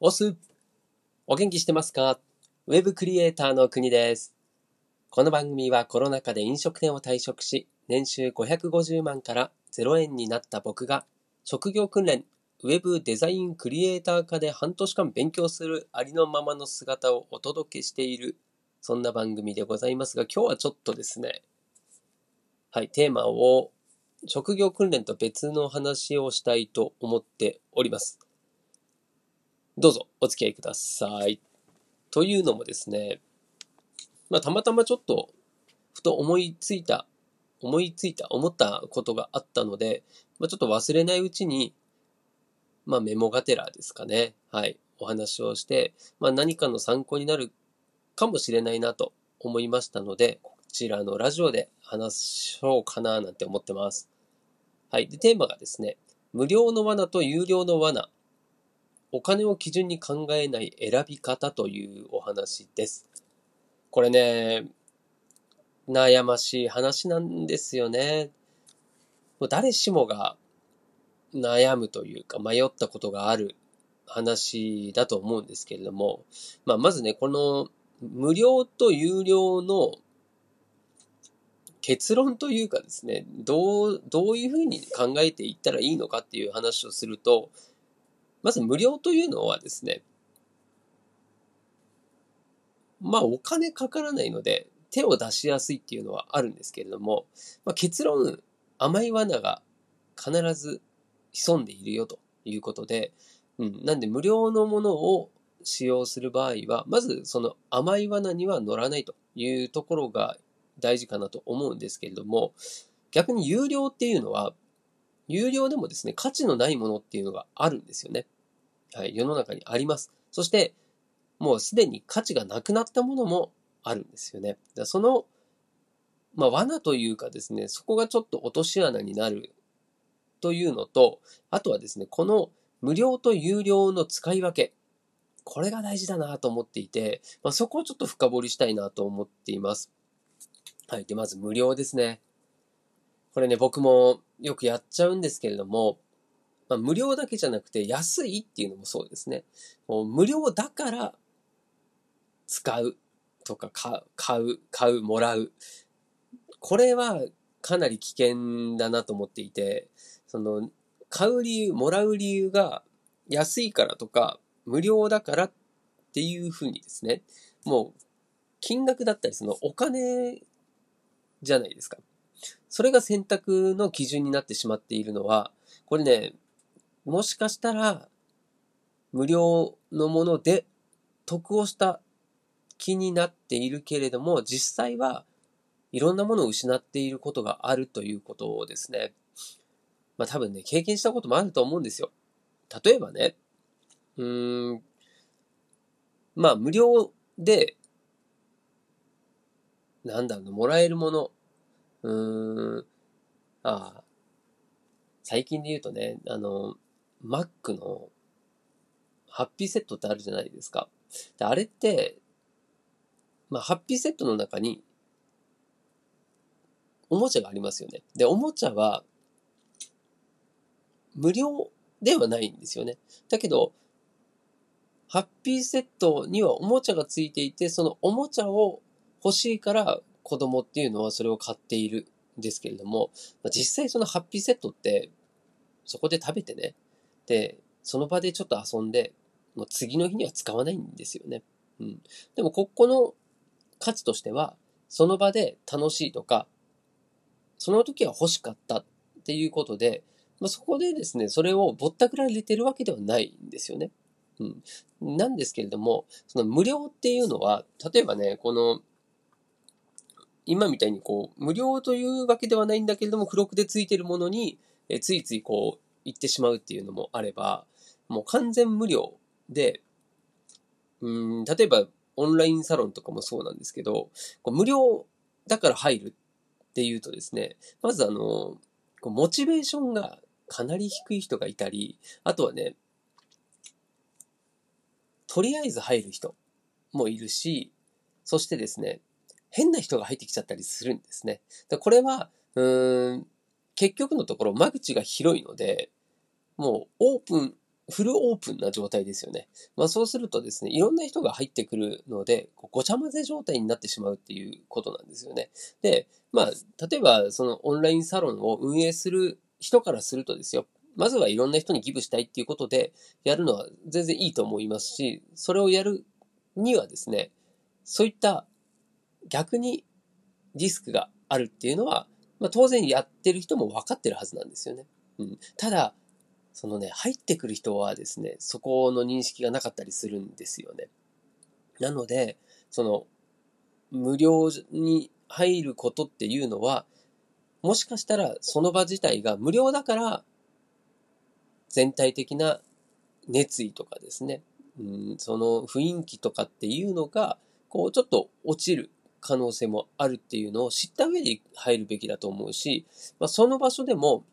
おすお元気してますか？ウェブクリエイターの国です。この番組はコロナ禍で飲食店を退職し、年収550万から0円になった僕が、職業訓練、ウェブデザインクリエイター科で半年間勉強するありのままの姿をお届けしている、そんな番組でございますが、今日はちょっとですね、はい、テーマを職業訓練と別の話をしたいと思っております。どうぞお付き合いください。というのもですね、まあ、たまたまちょっと、ふと思いついた、思いついた、思ったことがあったので、まあ、ちょっと忘れないうちに、まあ、メモがてらですかね。はい。お話をして、まあ、何かの参考になるかもしれないなと思いましたので、こちらのラジオで話しようかななんて思ってます。はい。で、テーマがですね、無料の罠と有料の罠。お金を基準に考えない選び方というお話です。これね、悩ましい話なんですよね。もう誰しもが悩むというか迷ったことがある話だと思うんですけれども、まあ、まずね、この無料と有料の結論というかですね、どう、どういうふうに考えていったらいいのかっていう話をすると、まず無料というのはですね、まあお金かからないので手を出しやすいっていうのはあるんですけれども、まあ、結論甘い罠が必ず潜んでいるよということで、うん、なんで無料のものを使用する場合は、まずその甘い罠には乗らないというところが大事かなと思うんですけれども、逆に有料っていうのは、有料でもですね、価値のないものっていうのがあるんですよね。はい、世の中にあります。そして、もうすでに価値がなくなったものもあるんですよね。その、まあ、罠というかですね、そこがちょっと落とし穴になるというのと、あとはですね、この無料と有料の使い分け。これが大事だなと思っていて、まあ、そこをちょっと深掘りしたいなと思っています。はい。で、まず無料ですね。これね、僕もよくやっちゃうんですけれども、まあ、無料だけじゃなくて安いっていうのもそうですね。もう無料だから使うとか買う、買う、買う、もらう。これはかなり危険だなと思っていて、その、買う理由、もらう理由が安いからとか、無料だからっていうふうにですね、もう金額だったりそのお金じゃないですか。それが選択の基準になってしまっているのは、これね、もしかしたら無料のもので得をした気になっているけれども、実際はいろんなものを失っていることがあるということをですね、まあ多分ね、経験したこともあると思うんですよ。例えばね、うーん、まあ無料で、なんだろう、もらえるもの、うーん、ああ、最近で言うとね、あの、Mac のハッピーセットってあるじゃないですか。であれって、まあ、ハッピーセットの中に、おもちゃがありますよね。で、おもちゃは、無料ではないんですよね。だけど、ハッピーセットにはおもちゃがついていて、そのおもちゃを欲しいから子供っていうのはそれを買っているんですけれども、まあ実際そのハッピーセットって、そこで食べてね、で、その場でちょっと遊んで、もう次の日には使わないんですよね。うん。でも、ここの価値としては、その場で楽しいとか、その時は欲しかったっていうことで、まあ、そこでですね、それをぼったくられてるわけではないんですよね。うん。なんですけれども、その無料っていうのは、例えばね、この、今みたいにこう、無料というわけではないんだけれども、付録でついてるものに、えついついこう、行ってしまうっていうのもあれば、もう完全無料で、うん、例えばオンラインサロンとかもそうなんですけど、こう無料だから入るっていうとですね、まずあの、こうモチベーションがかなり低い人がいたり、あとはね、とりあえず入る人もいるし、そしてですね、変な人が入ってきちゃったりするんですね。これは、うーん、結局のところ間口が広いので、もうオープンフルオープンな状態ですよね。まあそうするとですね、いろんな人が入ってくるので、ごちゃ混ぜ状態になってしまうっていうことなんですよね。で、まあ、例えばそのオンラインサロンを運営する人からするとですよ、まずはいろんな人にギブしたいっていうことでやるのは全然いいと思いますし、それをやるにはですね、そういった逆にリスクがあるっていうのは、まあ当然やってる人も分かってるはずなんですよね。うん。ただ、そのね、入ってくる人はですね、そこの認識がなかったりするんですよね。なので、その、無料に入ることっていうのは、もしかしたらその場自体が無料だから、全体的な熱意とかですね、うん、その雰囲気とかっていうのが、こう、ちょっと落ちる可能性もあるっていうのを知った上で入るべきだと思うし、まあ、その場所でも、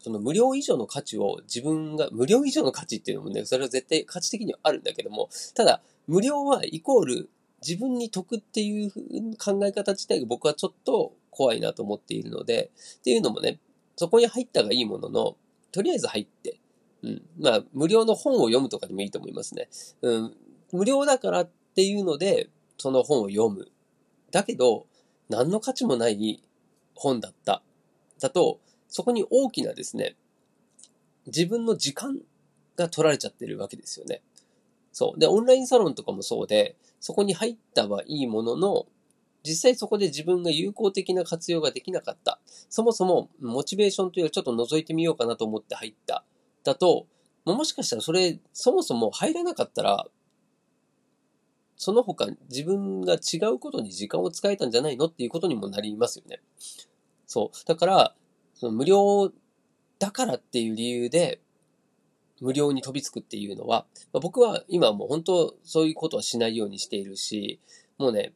その無料以上の価値を自分が、無料以上の価値っていうのもね、それは絶対価値的にはあるんだけども、ただ、無料はイコール自分に得っていう考え方自体が僕はちょっと怖いなと思っているので、っていうのもね、そこに入ったがいいものの、とりあえず入って、うん。まあ、無料の本を読むとかでもいいと思いますね。うん。無料だからっていうので、その本を読む。だけど、何の価値もない本だった。だと、そこに大きなですね、自分の時間が取られちゃってるわけですよね。そう。で、オンラインサロンとかもそうで、そこに入ったはいいものの、実際そこで自分が有効的な活用ができなかった。そもそもモチベーションというかちょっと覗いてみようかなと思って入った。だと、もしかしたらそれ、そもそも入らなかったら、その他自分が違うことに時間を使えたんじゃないのっていうことにもなりますよね。そう。だから、その無料だからっていう理由で、無料に飛びつくっていうのは、まあ、僕は今もう本当そういうことはしないようにしているし、もうね、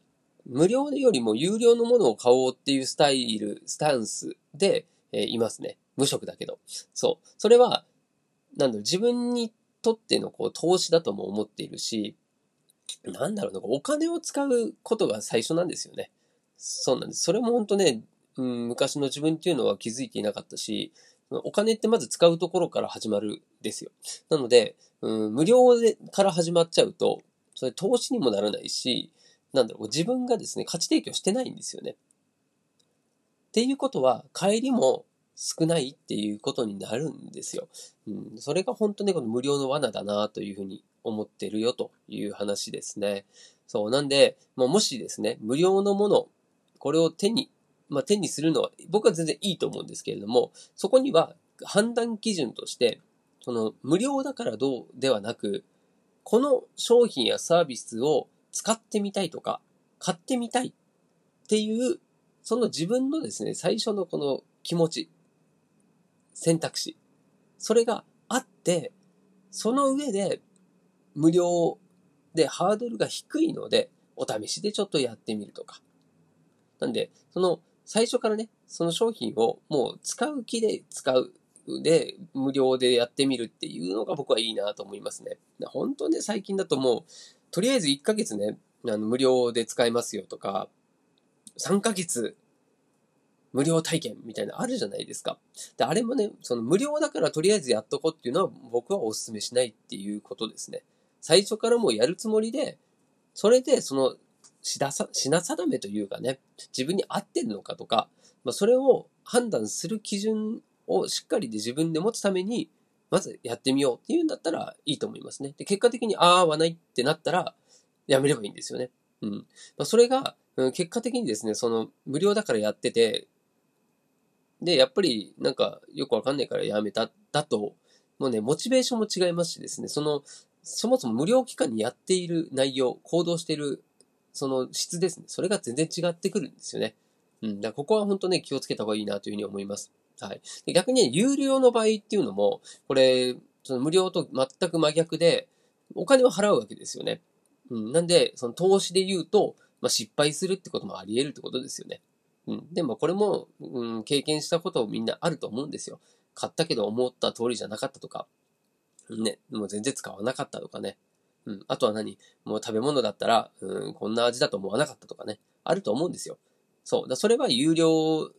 無料よりも有料のものを買おうっていうスタイル、スタンスで、えー、いますね。無職だけど。そう。それは、なんだろう、自分にとってのこう投資だとも思っているし、なんだろうな、お金を使うことが最初なんですよね。そうなんです。それも本当ね、うん、昔の自分っていうのは気づいていなかったし、お金ってまず使うところから始まるですよ。なので、うん、無料でから始まっちゃうと、それ投資にもならないし、なんだろう、自分がですね、価値提供してないんですよね。っていうことは、帰りも少ないっていうことになるんですよ。うん、それが本当にこの無料の罠だなというふうに思ってるよという話ですね。そう。なんで、もうもしですね、無料のもの、これを手にまあ、手にするのは僕は全然いいと思うんですけれども、そこには判断基準として、その無料だからどうではなく、この商品やサービスを使ってみたいとか、買ってみたいっていう、その自分のですね、最初のこの気持ち、選択肢、それがあって、その上で無料でハードルが低いので、お試しでちょっとやってみるとか。なんで、その最初からね、その商品をもう使う気で使う。で、無料でやってみるっていうのが僕はいいなと思いますね。本当ね、最近だともう、とりあえず1ヶ月ね、あの無料で使えますよとか、3ヶ月無料体験みたいなあるじゃないですか。で、あれもね、その無料だからとりあえずやっとこうっていうのは僕はお勧めしないっていうことですね。最初からもうやるつもりで、それでその品定めというかね、自分に合ってるのかとか、まあ、それを判断する基準をしっかりで自分で持つために、まずやってみようっていうんだったらいいと思いますね。で、結果的にああ、合わないってなったら、やめればいいんですよね。うん。まあ、それが、うん、結果的にですね、その、無料だからやってて、で、やっぱり、なんか、よくわかんないからやめた、だと、もうね、モチベーションも違いますしですね、その、そもそも無料期間にやっている内容、行動しているその質ですね。それが全然違ってくるんですよね。うん。だからここは本当ね、気をつけた方がいいなというふうに思います。はい。で逆にね、有料の場合っていうのも、これ、その無料と全く真逆で、お金を払うわけですよね。うん。なんで、その投資で言うと、まあ、失敗するってこともあり得るってことですよね。うん。でもこれも、うん、経験したことをみんなあると思うんですよ。買ったけど思った通りじゃなかったとか、ね、もう全然使わなかったとかね。うん。あとは何？もう食べ物だったら、うん、こんな味だと思わなかったとかね。あると思うんですよ。そう。だそれは有料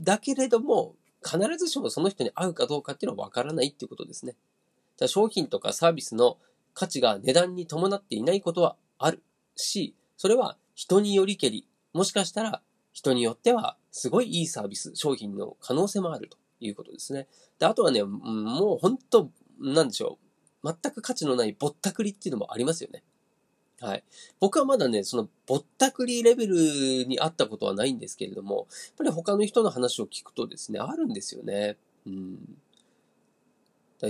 だけれども、必ずしもその人に合うかどうかっていうのはわからないっていうことですね。商品とかサービスの価値が値段に伴っていないことはあるし、それは人によりけり、もしかしたら人によってはすごいいいサービス、商品の可能性もあるということですね。で、あとはね、もう本当、なんでしょう。全く価値のないぼったくりっていうのもありますよね。はい。僕はまだね、そのぼったくりレベルにあったことはないんですけれども、やっぱり他の人の話を聞くとですね、あるんですよね。うん。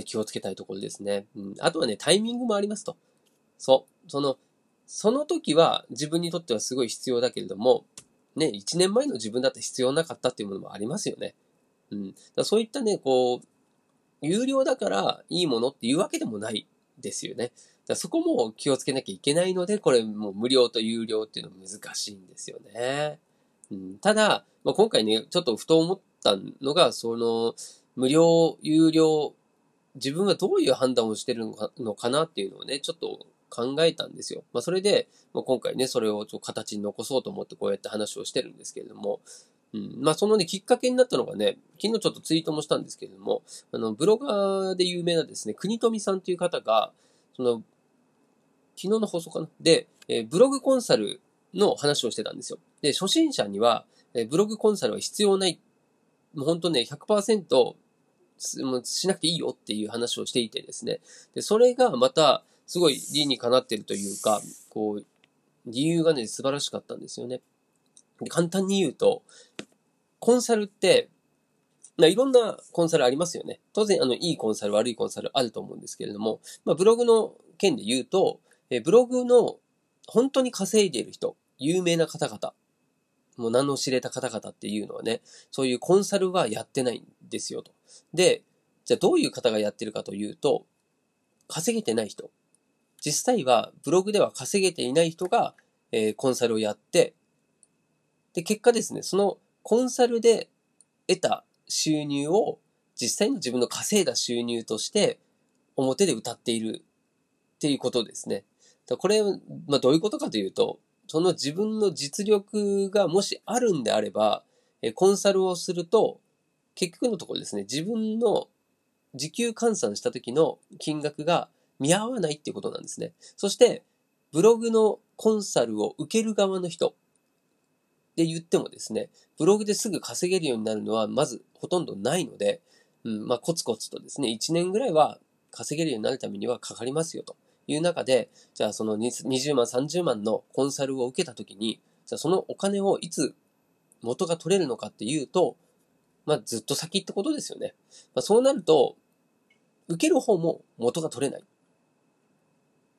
気をつけたいところですね。うん。あとはね、タイミングもありますと。そう。その、その時は自分にとってはすごい必要だけれども、ね、1年前の自分だって必要なかったっていうものもありますよね。うん。だそういったね、こう、有料だからいいものっていうわけでもないですよね。だそこも気をつけなきゃいけないので、これもう無料と有料っていうのは難しいんですよね。うん、ただ、まあ、今回ね、ちょっとふと思ったのが、その、無料、有料、自分はどういう判断をしてるのかなっていうのをね、ちょっと考えたんですよ。まあ、それで、まあ、今回ね、それをちょっと形に残そうと思ってこうやって話をしてるんですけれども、うん、まあ、そのね、きっかけになったのがね、昨日ちょっとツイートもしたんですけれども、あの、ブロガーで有名なですね、国富さんという方が、その、昨日の放送かな？で、えー、ブログコンサルの話をしてたんですよ。で、初心者には、えー、ブログコンサルは必要ない。もう本当ね、100%しなくていいよっていう話をしていてですね。で、それがまた、すごい理にかなってるというか、こう、理由がね、素晴らしかったんですよね。簡単に言うと、コンサルって、まあ、いろんなコンサルありますよね。当然、あの、いいコンサル、悪いコンサルあると思うんですけれども、まあ、ブログの件で言うと、えブログの本当に稼いでいる人、有名な方々、もう名の知れた方々っていうのはね、そういうコンサルはやってないんですよと。で、じゃあどういう方がやってるかというと、稼げてない人。実際はブログでは稼げていない人が、えー、コンサルをやって、で、結果ですね、そのコンサルで得た収入を実際の自分の稼いだ収入として表で歌っているっていうことですね。これ、まあ、どういうことかというと、その自分の実力がもしあるんであれば、コンサルをすると、結局のところですね、自分の時給換算した時の金額が見合わないっていうことなんですね。そして、ブログのコンサルを受ける側の人で言ってもですね、ブログですぐ稼げるようになるのはまずほとんどないので、うん、まあコツコツとですね、1年ぐらいは稼げるようになるためにはかかりますよという中で、じゃあその20万、30万のコンサルを受けたときに、じゃあそのお金をいつ元が取れるのかっていうと、まあずっと先ってことですよね。まあ、そうなると、受ける方も元が取れない。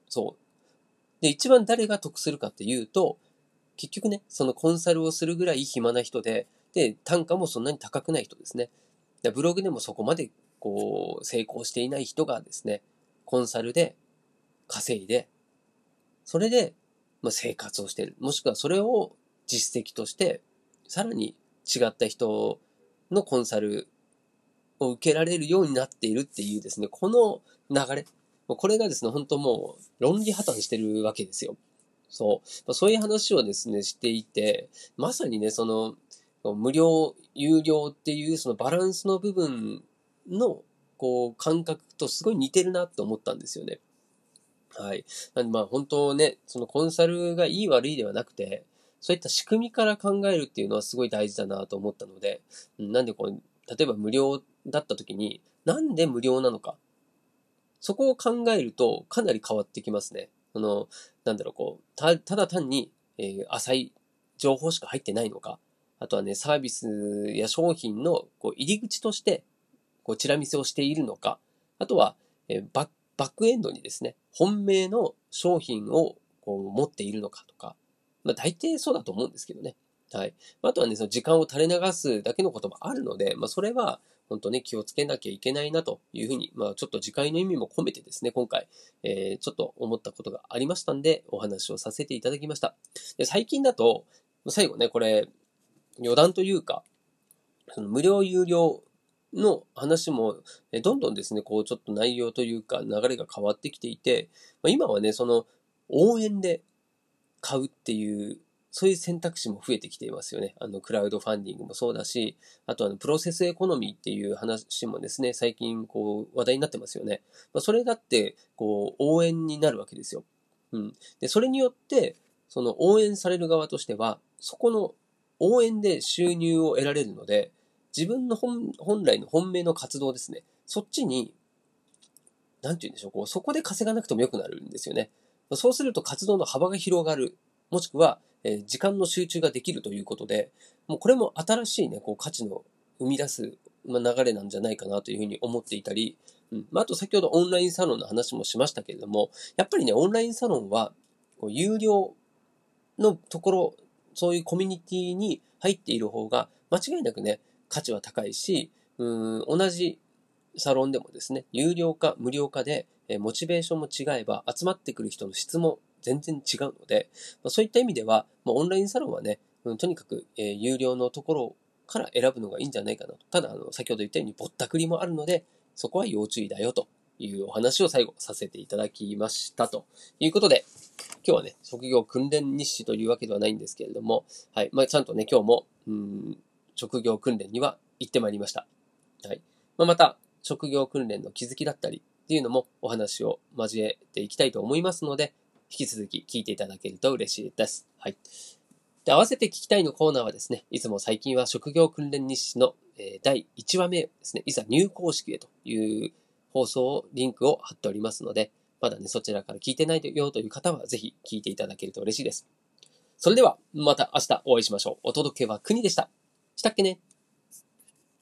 そう。で、一番誰が得するかっていうと、結局ね、そのコンサルをするぐらい暇な人で、で、単価もそんなに高くない人ですね。ブログでもそこまでこう成功していない人がですね、コンサルで稼いで、それで、ま、生活をしてる。もしくはそれを実績として、さらに違った人のコンサルを受けられるようになっているっていうですね、この流れ。これがですね、本当もう論理破綻してるわけですよ。そう。そういう話をですね、していて、まさにね、その、無料、有料っていうそのバランスの部分の、こう、感覚とすごい似てるなって思ったんですよね。はい。なんでまあ本当ね、そのコンサルがいい悪いではなくて、そういった仕組みから考えるっていうのはすごい大事だなと思ったので、なんでこう、例えば無料だった時に、なんで無料なのか。そこを考えるとかなり変わってきますね。あの、なんだろう、こう、た、ただ単に、えー、浅い情報しか入ってないのか。あとはね、サービスや商品のこう入り口として、こう、チラ見せをしているのか。あとは、えー、バックバックエンドにですね、本命の商品をこう持っているのかとか、まあ大抵そうだと思うんですけどね。はい。あとはね、その時間を垂れ流すだけのこともあるので、まあそれは本当ね、気をつけなきゃいけないなというふうに、まあちょっと次回の意味も込めてですね、今回、えー、ちょっと思ったことがありましたんで、お話をさせていただきました。で最近だと、最後ね、これ、余談というか、その無料有料の話も、どんどんですね、こうちょっと内容というか流れが変わってきていて、ま今はね、その応援で買うっていうそういう選択肢も増えてきていますよね。あの、クラウドファンディングもそうだし、あとあの、プロセスエコノミーっていう話もですね、最近こう、話題になってますよね。まあ、それだって、こう、応援になるわけですよ。うん。で、それによって、その応援される側としては、そこの応援で収入を得られるので、自分の本本来の本命の活動ですね。そっちに、なんて言うんでしょう、こう、そこで稼がなくてもよくなるんですよね。そうすると活動の幅が広がる。もしくは、えー、時間の集中ができるということで、もうこれも新しいね、こう価値の生み出す、まあ、流れなんじゃないかなというふうに思っていたり、うん。まあ、あと先ほどオンラインサロンの話もしましたけれども、やっぱりね、オンラインサロンは、こう有料のところ、そういうコミュニティに入っている方が、間違いなくね、価値は高いし、うん同じサロンでもですね、有料化、無料化で、えモチベーションも違えば、集まってくる人の質も全然違うので、まあ、そういった意味では、まあ、オンラインサロンはね、うん、とにかく、えー、有料のところから選ぶのがいいんじゃないかなと。ただ、あの、先ほど言ったようにぼったくりもあるので、そこは要注意だよというお話を最後させていただきましたということで、今日はね、職業訓練日誌というわけではないんですけれども、はい。まあ、ちゃんとね、今日も、うん、職業訓練には行ってまいりました。はい。まあ、また、職業訓練の気づきだったりっていうのもお話を交えていきたいと思いますので、引き続き聞いていただけると嬉しいです。はい。で、合わせて聞きたいのコーナーはですね、いつも最近は職業訓練日誌の、え、第1話目ですね、いざ入校式へという放送をリンクを貼っておりますので、まだね、そちらから聞いてないよという方は、ぜひ聞いていただけると嬉しいです。それでは、また明日お会いしましょう。お届けは国でした。したっけね？